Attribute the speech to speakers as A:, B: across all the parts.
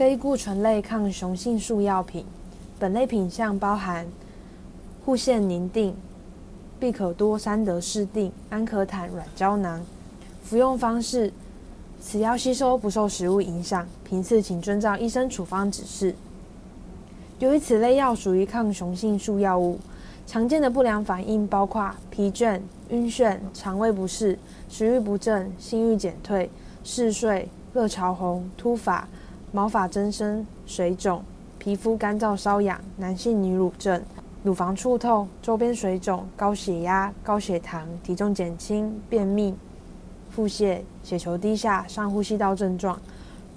A: 非固醇类抗雄性素药品，本类品项包含护腺宁定、必可多三得式錠、安可坦软胶囊。服用方式：此药吸收不受食物影响，频次请遵照医生处方指示。由于此类药属于抗雄性素药物，常见的不良反应包括疲倦、晕眩、肠胃不适、食欲不振、性欲减退、嗜睡、热潮红、突发、毛发增生、水肿、皮肤干燥瘙痒、男性女乳症、乳房触痛、周边水肿、高血压、高血糖、体重减轻、便秘。腹泻、血球低下、上呼吸道症状。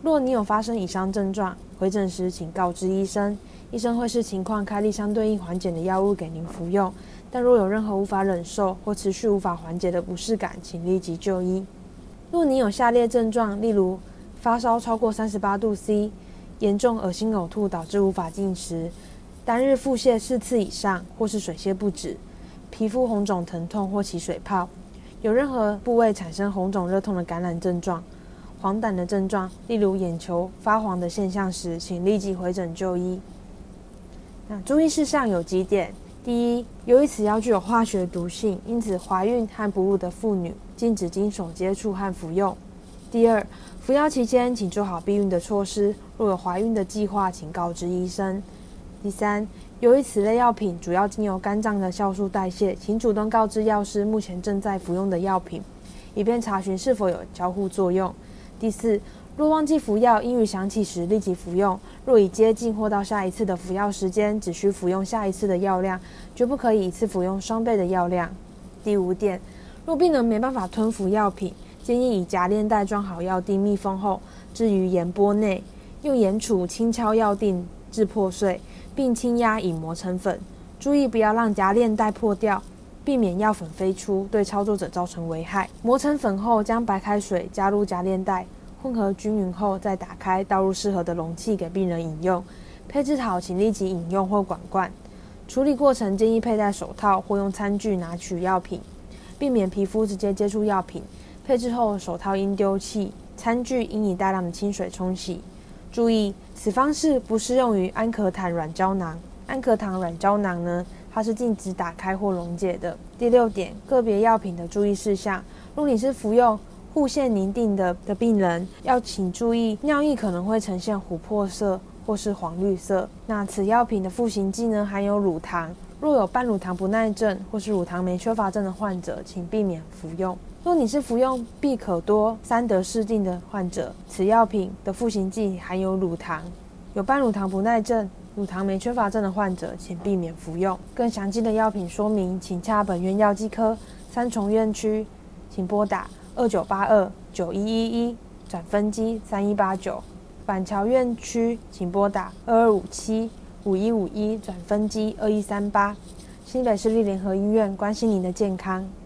A: 若你有发生以上症状，回诊时请告知医生，医生会视情况开立相对应缓解的药物给您服用。但若有任何无法忍受或持续无法缓解的不适感，请立即就医。若你有下列症状，例如发烧超过三十八度 C，严重恶心呕吐导致无法进食，单日腹泻四次以上或是水泻不止，皮肤红肿疼痛或起水泡。有任何部位产生红肿热痛的感染症状、黄疸的症状，例如眼球发黄的现象时，请立即回诊就医。那注意事项有几点：第一，由于此药具有化学毒性，因此怀孕和哺乳的妇女禁止经手接触和服用。第二，服药期间请做好避孕的措施，若有怀孕的计划，请告知医生。第三，由于此类药品主要经由肝脏的酵素代谢，请主动告知药师目前正在服用的药品，以便查询是否有交互作用。第四，若忘记服药，应于想起时立即服用；若已接近或到下一次的服药时间，只需服用下一次的药量，绝不可以一次服用双倍的药量。第五点，若病人没办法吞服药品，建议以夹链袋装好药錠密封后，置于盐钵内，用盐杵轻敲药锭至破碎。并轻压以磨成粉，注意不要让夹链袋破掉，避免药粉飞出，对操作者造成危害。磨成粉后，将白开水加入夹链袋，混合均匀后再打开，倒入适合的容器给病人饮用。配置好，请立即饮用或管灌。处理过程建议佩戴手套或用餐具拿取药品，避免皮肤直接接触药品。配置后，手套应丢弃，餐具应以大量的清水冲洗。注意，此方式不适用于安可坦软胶囊。安可坦软胶囊呢，它是禁止打开或溶解的。第六点，个别药品的注意事项。如果你是服用护腺宁定的的病人，要请注意尿液可能会呈现琥珀色或是黄绿色。那此药品的赋形剂呢，含有乳糖。若有半乳糖不耐症或是乳糖酶缺乏症的患者，请避免服用。若你是服用必可多三得式錠的患者，此药品的赋形剂含有乳糖，有半乳糖不耐症、乳糖酶缺乏症的患者，请避免服用。更详尽的药品说明，请洽本院药剂科。三重院区，请拨打二九八二九一一一转分机三一八九。板桥院区，请拨打二二五七五一五一转分机二一三八。新北市立联合医院关心您的健康。